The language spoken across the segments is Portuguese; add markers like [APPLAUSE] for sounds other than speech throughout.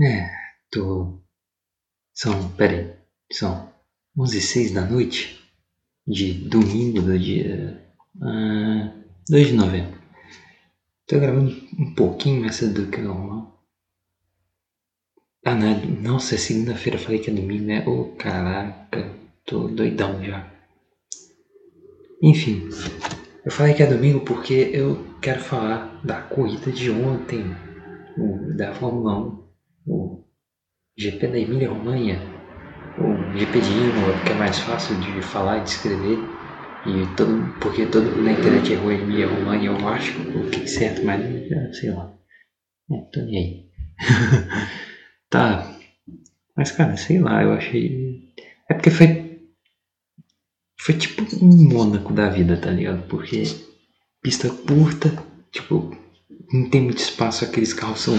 É, tô. São. Peraí. São 11 e 6 da noite de domingo do dia. Uh, 2 de novembro. Tô gravando um pouquinho mais cedo do que normal. Ah, não, é, nossa, é segunda-feira, falei que é domingo, né? Ô, oh, caraca, tô doidão já. Enfim, eu falei que é domingo porque eu quero falar da corrida de ontem, da Fórmula 1, o GP da Emília Romanha, o GP de Imola, que é mais fácil de falar e de escrever, e todo, porque todo mundo na internet errou Emília Romanha, eu acho, o que é certo, mas sei lá. É, tô nem aí. [LAUGHS] tá. Mas cara, sei lá, eu achei. É porque foi foi tipo um Mônaco da vida, tá ligado? Porque pista curta, tipo, não tem muito espaço, aqueles carros são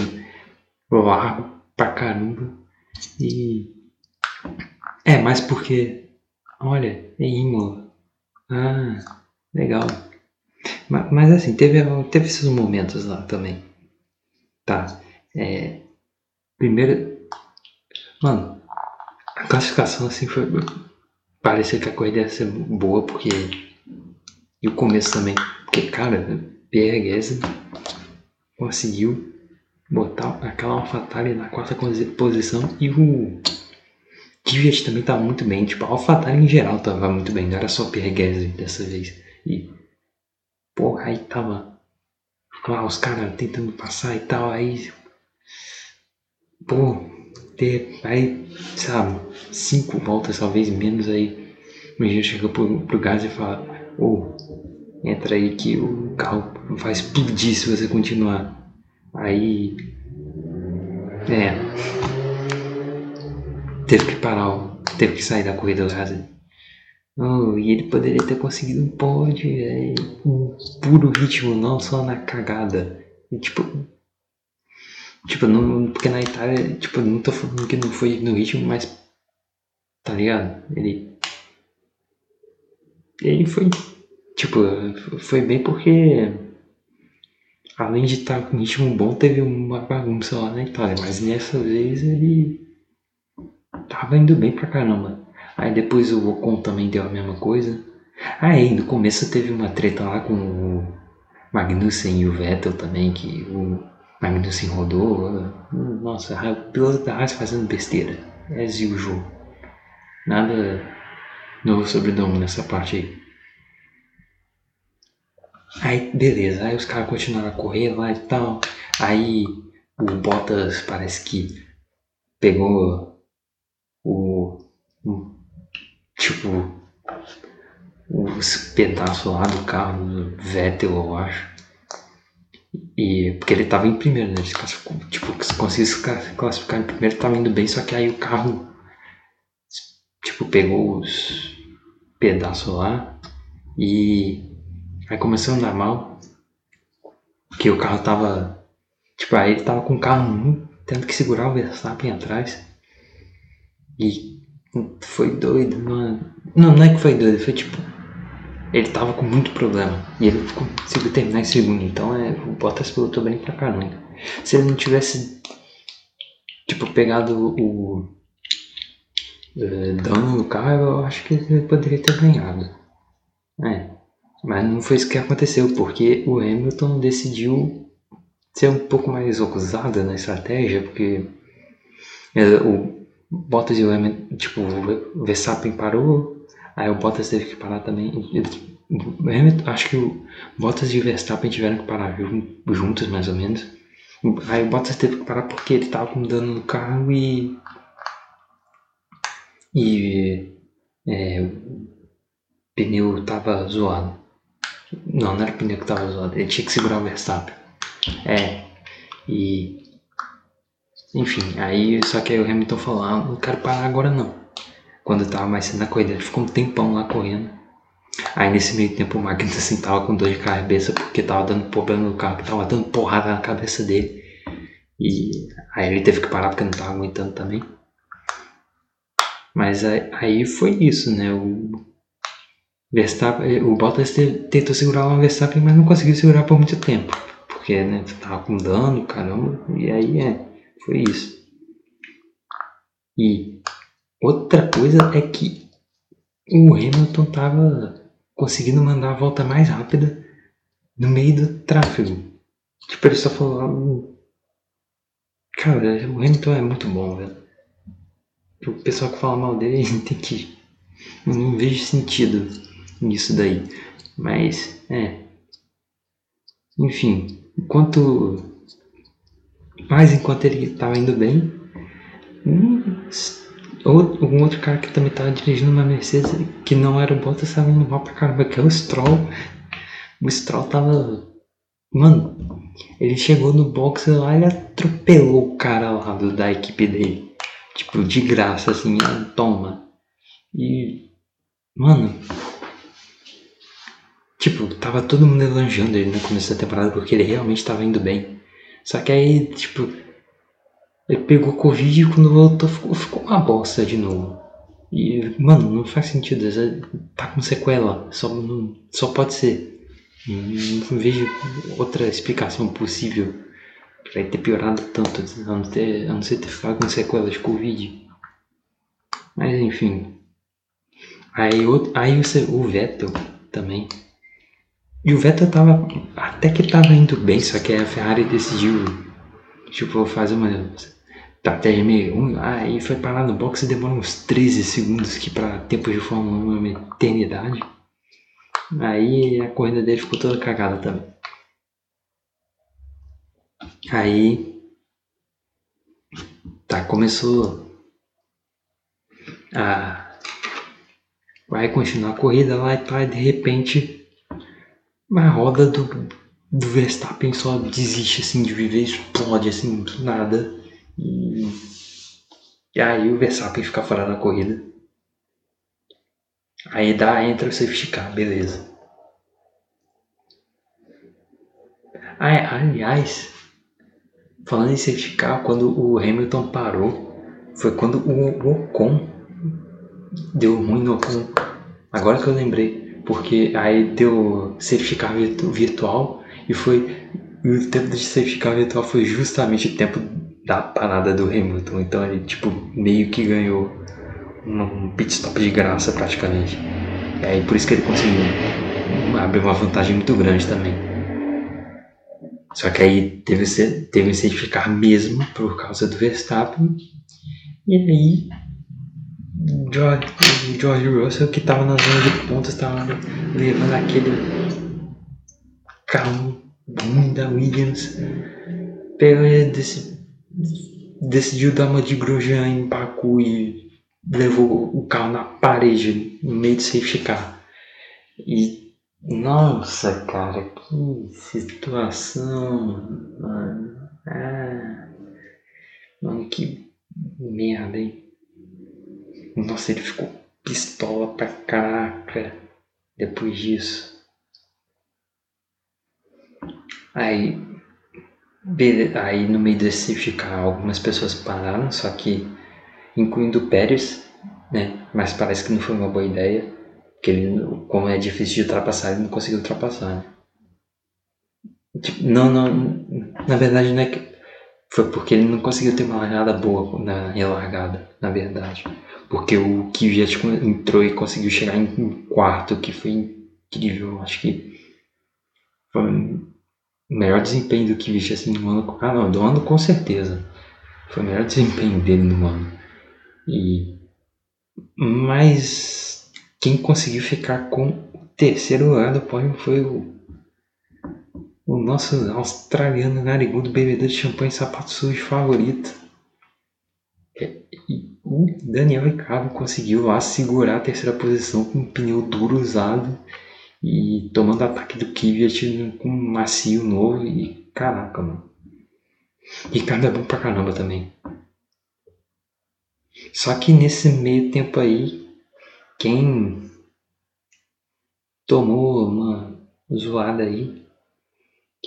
largos pra caramba. E. É, mais porque. Olha, é Imola. Ah, legal. Mas, mas, assim, teve, teve esses momentos lá também. Tá. É, primeiro. Mano, a classificação assim foi parecia que a corrida ia ser boa, porque. E o começo também. Porque, cara, Pierre Gasly conseguiu botar aquela AlphaTauri na quarta posição e o Kvyat também estava muito bem. Tipo, a AlphaTauri em geral estava muito bem, não era só Pierre Gasly dessa vez. E, porra, aí tava lá os caras tentando passar e tal, aí. Pô, ter aí, sabe, cinco voltas, talvez menos aí. O engenheiro chega pro, pro gás e fala, ô, oh, entra aí que o carro vai explodir se você continuar. Aí. É. Teve que parar, teve que sair da corrida do gás. Oh, e ele poderia ter conseguido um pódio, é, um puro ritmo, não só na cagada. E, tipo, Tipo, não, porque na Itália, tipo, não tô falando que não foi no ritmo, mas. Tá ligado? Ele. Ele foi. Tipo, foi bem porque. Além de estar tá com ritmo bom, teve uma bagunça lá na Itália. Mas nessa vez ele. Tava indo bem pra caramba. Aí depois o Ocon também deu a mesma coisa. Aí no começo teve uma treta lá com o Magnussen e o Vettel também, que o Magnussen rodou. Nossa, o piloto da Haas fazendo besteira. As usual. Nada novo sobre o Dom nessa parte aí. Aí, beleza. Aí os caras continuaram a correr lá e tal. Aí o Bottas parece que pegou o. o tipo. Os pedaços lá do carro do Vettel, eu acho. E, porque ele estava em primeiro, né? Tipo, se conseguisse classificar em primeiro, estava indo bem, só que aí o carro, tipo, pegou os pedaços lá e aí começou a andar mal. Porque o carro tava, tipo, aí ele tava com o carro 1, tendo que segurar o Verstappen atrás. E foi doido, mano. Não, não é que foi doido, foi tipo, ele tava com muito problema. E ele conseguiu terminar em segundo. Então é, o Bottas pilotou bem pra caramba. Se ele não tivesse tipo pegado o uh, dano no carro, eu acho que ele poderia ter ganhado. É. Mas não foi isso que aconteceu, porque o Hamilton decidiu ser um pouco mais ousado na estratégia, porque é, o Bottas e o Hamilton, tipo, o Verstappen parou, Aí o Bottas teve que parar também. acho que o Bottas e o Verstappen tiveram que parar juntos, mais ou menos. Aí o Bottas teve que parar porque ele tava com dano no carro e. E. É, o pneu tava zoado. Não, não era pneu que tava zoado, ele tinha que segurar o Verstappen. É. E. Enfim, aí só que aí o Hamilton falou: ah, não quero parar agora não quando eu tava mais cedo na corrida. Ele ficou um tempão lá correndo. Aí nesse meio tempo o Magnussen assim, tava com dor de cabeça porque tava dando problema no carro, que tava dando porrada na cabeça dele. E aí ele teve que parar porque não tava aguentando também. Mas aí foi isso, né? O Verstappen, o Bottas tentou segurar o Verstappen, mas não conseguiu segurar por muito tempo. Porque né, tava com dano, caramba. E aí é, foi isso. E outra coisa é que o Hamilton tava conseguindo mandar a volta mais rápida no meio do tráfego. Tipo, ele só falou. Cara, o Hamilton é muito bom, velho. O pessoal que fala mal dele [LAUGHS] tem que. Eu não vejo sentido nisso daí. Mas, é. Enfim, enquanto. Mas enquanto ele tava indo bem. Um, outro cara que também tava dirigindo uma Mercedes, que não era o Bottas, tava indo mal pra caramba, que é o Stroll. O Stroll tava. Mano, ele chegou no box lá e atropelou o cara lá do, da equipe dele. Tipo, de graça, assim, toma. E. Mano. Tipo, tava todo mundo elogiando ele no começo da temporada porque ele realmente tava indo bem. Só que aí, tipo. Ele pegou Covid e quando voltou ficou, ficou uma bosta de novo. E, mano, não faz sentido. Tá com sequela. Só, não, só pode ser. Não vejo outra explicação possível para ter piorado tanto, a não, ter, a não ser ter ficado com sequelas de Covid. Mas enfim. Aí, aí o, o Vettel também. E o Vettel tava. Até que tava indo bem, só que a Ferrari decidiu. Tipo, fazer uma estratégia meio. Aí foi parar no box e demorou uns 13 segundos, que para tempo de Fórmula 1 é uma eternidade. Aí a corrida dele ficou toda cagada também. Aí. Tá, começou. A. Vai continuar a corrida lá e tá, de repente. A roda do, do Verstappen só desiste assim de viver, explode assim do nada. E, e aí o Verstappen fica fora da corrida. Aí dá, entra o safety car, beleza. Aliás, falando em safety car, quando o Hamilton parou, foi quando o Ocon deu ruim no Ocon. Agora que eu lembrei, porque aí deu safety virtual e foi e o tempo de safety virtual foi justamente o tempo da parada do Hamilton. Então ele tipo meio que ganhou um pit stop de graça praticamente. E aí por isso que ele conseguiu abrir uma vantagem muito grande também. Só que aí teve, teve que ficar mesmo por causa do Verstappen. E aí George, George Russell que estava na zona de pontas estava levando aquele carro ruim da Williams. Pegou, decidiu dar uma de Grosjean em Baku e levou o carro na parede, no meio de safety car. E, nossa, cara, que situação, mano. Ah, mano, que merda, hein? Nossa, ele ficou pistola pra caraca depois disso. Aí, aí no meio desse safety car, algumas pessoas pararam, só que incluindo o Pérez, né? Mas parece que não foi uma boa ideia, porque ele, como é difícil de ultrapassar, ele não conseguiu ultrapassar, né? Tipo, não, não, na verdade não é que foi porque ele não conseguiu ter uma largada boa na relargada, na verdade. Porque o Kvyat entrou e conseguiu chegar em quarto, que foi incrível. Acho que foi o melhor desempenho do Kvyat assim no ano. Ah, não, do ano com certeza. Foi o melhor desempenho dele no ano. E mas quem conseguiu ficar com o terceiro lugar do pódio foi o, o nosso australiano narigudo bebedor de champanhe sapato sujo favorito. É, e o Daniel Ricciardo conseguiu lá segurar a terceira posição com um pneu duro usado e tomando ataque do Kvyat com um macio novo e caraca, mano. Ricardo é bom pra caramba também. Só que nesse meio tempo aí, quem tomou uma zoada aí,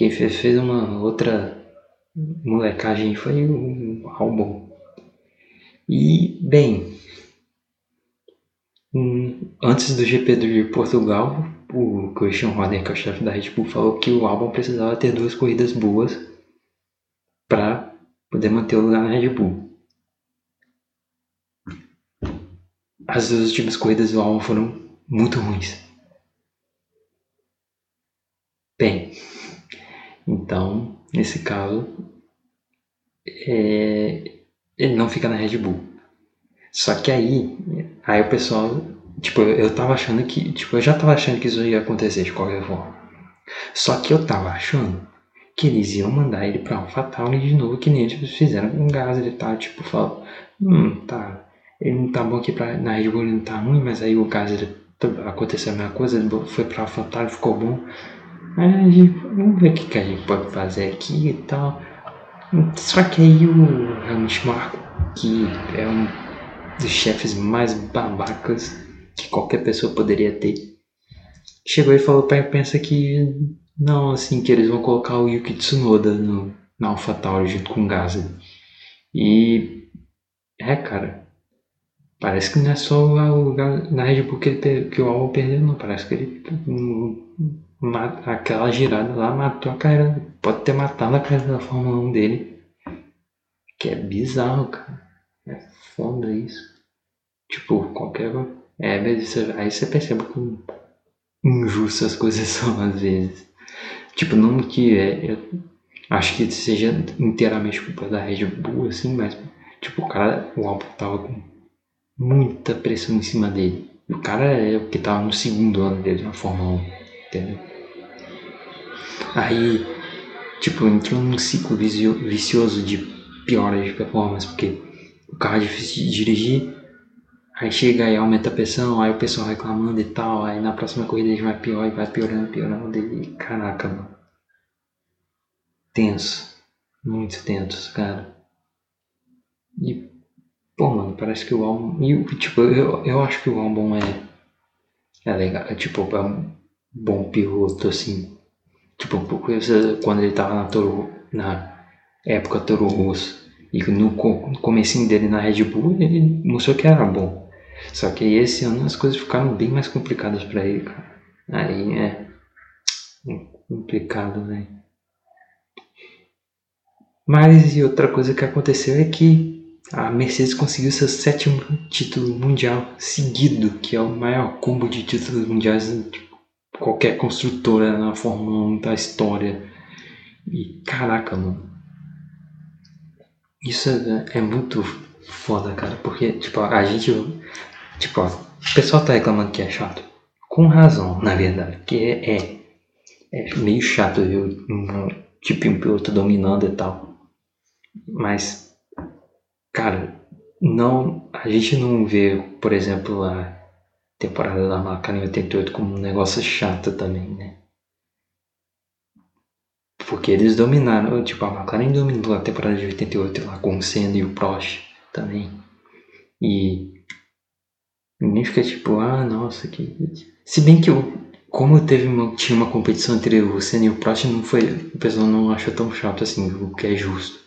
quem fez, fez uma outra molecagem foi o álbum. E, bem, antes do GP de Portugal, o Christian Horner, que é o chefe da Red Bull, falou que o álbum precisava ter duas corridas boas para poder manter o lugar na Red Bull. as duas últimas corridas do Albon foram muito ruins. Bem, então, nesse caso, é, ele não fica na Red Bull. Só que aí, aí o pessoal, tipo, eu tava achando que, tipo, eu já tava achando que isso ia acontecer de qualquer forma. Só que eu tava achando que eles iam mandar ele pra AlphaTauri de novo, que nem eles fizeram com o Gasly, tá? Tipo, falou, hum, tá, ele não tá bom aqui pra, na Red Bull, ele não tá ruim, mas aí o Gasly aconteceu a mesma coisa, ele foi pra AlphaTauri, ficou bom. Aí, vamos ver o que, que a gente pode fazer aqui e tal. Só que aí o Helmut Marko, que é um dos chefes mais babacas que qualquer pessoa poderia ter, chegou e falou para pensa que não, assim, que eles vão colocar o Yuki Tsunoda no, na AlphaTauri junto com o Gasly. E é, cara, parece que não é só o, na Red Bull que, ele, que o Albon perdeu, não. Parece que ele aquela girada lá matou a carreira. Pode ter matado a carreira da Fórmula 1 dele. Que é bizarro, cara. É foda isso. Tipo, qualquer. É, aí você percebe como injustas as coisas [LAUGHS] são às vezes. Tipo, não que é. Acho que seja inteiramente culpa da Red Bull, assim, mas. Tipo, o cara, o álbum tava com muita pressão em cima dele. O cara é o que tava no segundo ano dele na Fórmula 1, entendeu? Aí, tipo, entrou num ciclo vicioso de piora de performance, porque o carro é difícil de dirigir, aí chega e aumenta a pressão, aí o pessoal reclamando e tal, aí na próxima corrida ele vai pior e vai piorando, piorando, e caraca, mano. Tenso. Muito tenso, cara. E, pô, mano, parece que o álbum. E, tipo, eu, eu acho que o álbum é. É legal. É, tipo, é um bom piloto, assim. Tipo, quando ele tava na Toro, na época Toro Rosso e no comecinho dele na Red Bull, ele mostrou que era bom. Só que esse ano as coisas ficaram bem mais complicadas para ele, cara. Aí é complicado, velho. Mas e outra coisa que aconteceu é que a Mercedes conseguiu seu sétimo título mundial seguido, que é o maior combo de títulos mundiais de qualquer construtora na Fórmula 1 da história. E caraca, mano. Isso é, é muito foda, cara, porque, tipo, a gente. Tipo, o pessoal tá reclamando que é chato. Com razão, na verdade, porque é, é, é meio chato ver um, tipo um piloto dominando e tal. Mas, cara, não, a gente não vê, por exemplo, a temporada da McLaren 88 como um negócio chato também, né? Porque eles dominaram, tipo, a McLaren dominou a temporada de 88 lá com o Senna e o Prost também. E ninguém fica tipo, ah, nossa, que. Se bem que eu, como teve uma, tinha uma competição entre o Senna e o Prost, não foi, o pessoal não achou tão chato assim, o que é justo.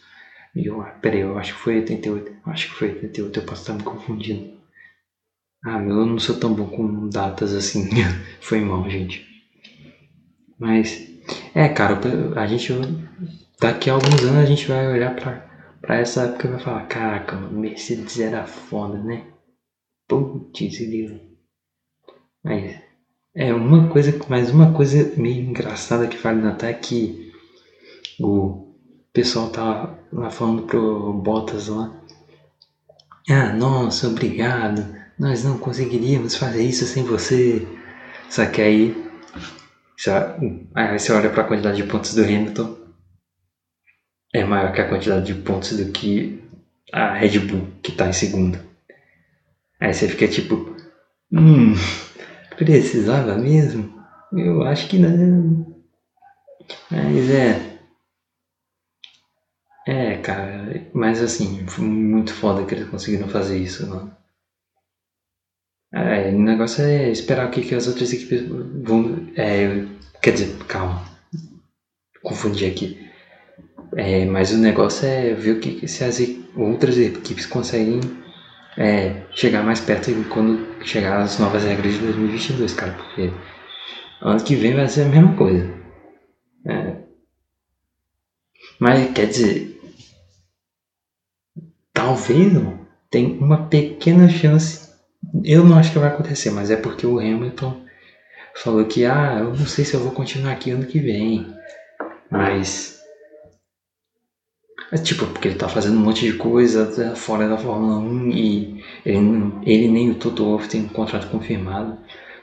E eu, peraí, eu acho que foi 88, acho que foi 88, eu posso estar me confundindo. Ah, eu não sou tão bom com datas assim. [LAUGHS] Foi mal, gente. Mas, é, cara, a gente. Daqui a alguns anos a gente vai olhar pra, pra essa época e vai falar: Caraca, Mercedes era foda, né? Putz, grilo. Mas, é uma coisa. Mas uma coisa meio engraçada que vale notar é que o pessoal tá lá falando pro Bottas lá. Ah, nossa, obrigado nós não conseguiríamos fazer isso sem você. Só que aí, já, aí você olha para a quantidade de pontos do Hamilton, é maior que a quantidade de pontos do que a Red Bull, que está em segundo. Aí você fica tipo, hum, precisava mesmo? Eu acho que não. Mas é. É, cara, mas assim, foi muito foda que eles conseguiram fazer isso, mano. É, o negócio é esperar o que, que as outras equipes vão. É, quer dizer, calma. Confundi aqui. É, mas o negócio é ver o que, se as outras equipes conseguem é, chegar mais perto quando chegar as novas regras de 2022, cara. Porque ano que vem vai ser a mesma coisa. É. Mas quer dizer, talvez não, tem uma pequena chance Eu não acho que vai acontecer, mas é porque o Hamilton falou que, ah, eu não sei se eu vou continuar aqui ano que vem. Mas. É tipo, porque ele tá fazendo um monte de coisa fora da Fórmula 1 e ele, ele nem o Toto Wolff tem um contrato confirmado.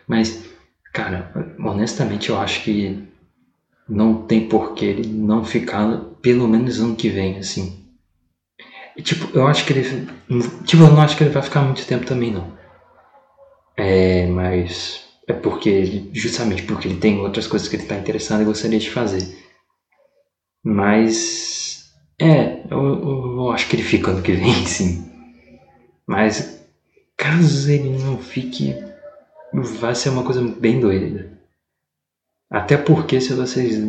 Mas, cara, honestamente eu acho que não tem porquê ele não ficar pelo menos ano que vem, assim. E, tipo, eu acho que ele. Tipo, eu não acho que ele vai ficar muito tempo também, não. É, mas. É porque. Justamente porque ele tem outras coisas que ele está interessado e gostaria de fazer. Mas. É, eu, eu, eu acho que ele fica ano que vem, [LAUGHS] sim. Mas. Caso ele não fique. Vai ser uma coisa bem doida. Até porque, se vocês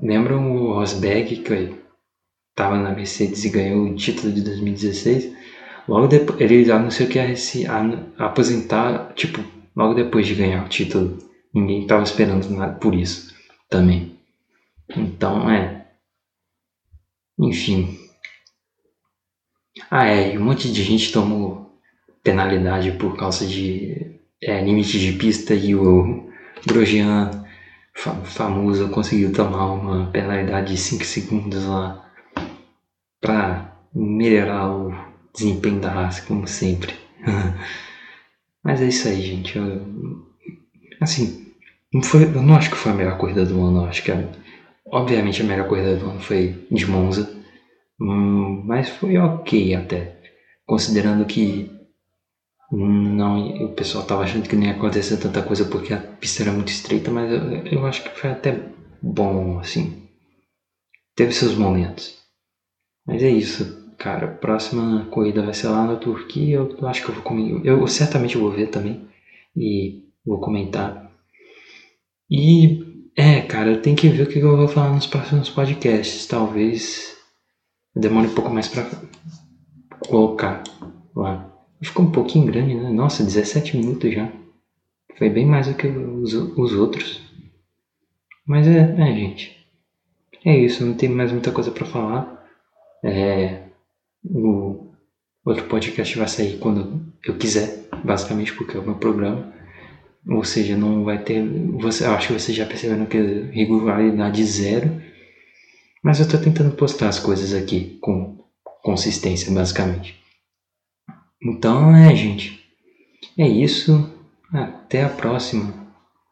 lembram, o Rosberg, que estava na Mercedes e ganhou o título de 2016, logo depois ele anunciou que ia se aposentar, tipo, logo depois de ganhar o título. Ninguém estava esperando nada por isso também. Então, é. Enfim. Ah, é, e um monte de gente tomou penalidade por causa de é, limite de pista e o Grosjean famoso conseguiu tomar uma penalidade de 5 segundos lá para melhorar o desempenho da raça, como sempre. [LAUGHS] Mas é isso aí, gente. Eu, assim, não foi, eu não acho que foi a melhor corrida do ano. acho que, obviamente, a melhor corrida do ano foi de Monza. Hum, mas foi ok até. Considerando que não, o pessoal tava achando que não ia acontecer tanta coisa porque a pista era muito estreita, mas eu, eu acho que foi até bom, assim. Teve seus momentos. Mas é isso, cara. A próxima corrida vai ser lá na Turquia. Eu acho que eu vou comer. Eu certamente vou ver também. E vou comentar. E é, cara, eu tenho que ver o que eu vou falar nos próximos podcasts. Talvez demore um pouco mais pra colocar lá. Ficou um pouquinho grande, né? Nossa, 17 minutos já. Foi bem mais do que os, os outros. Mas é, é, gente. É isso, não tem mais muita coisa para falar. É, o outro podcast vai sair quando eu quiser, basicamente porque é o meu programa. Ou seja, não vai ter. Você, eu acho que vocês já perceberam que é regularidade zero. Mas eu estou tentando postar as coisas aqui com consistência, basicamente. Então é, gente. É isso. Até a próxima.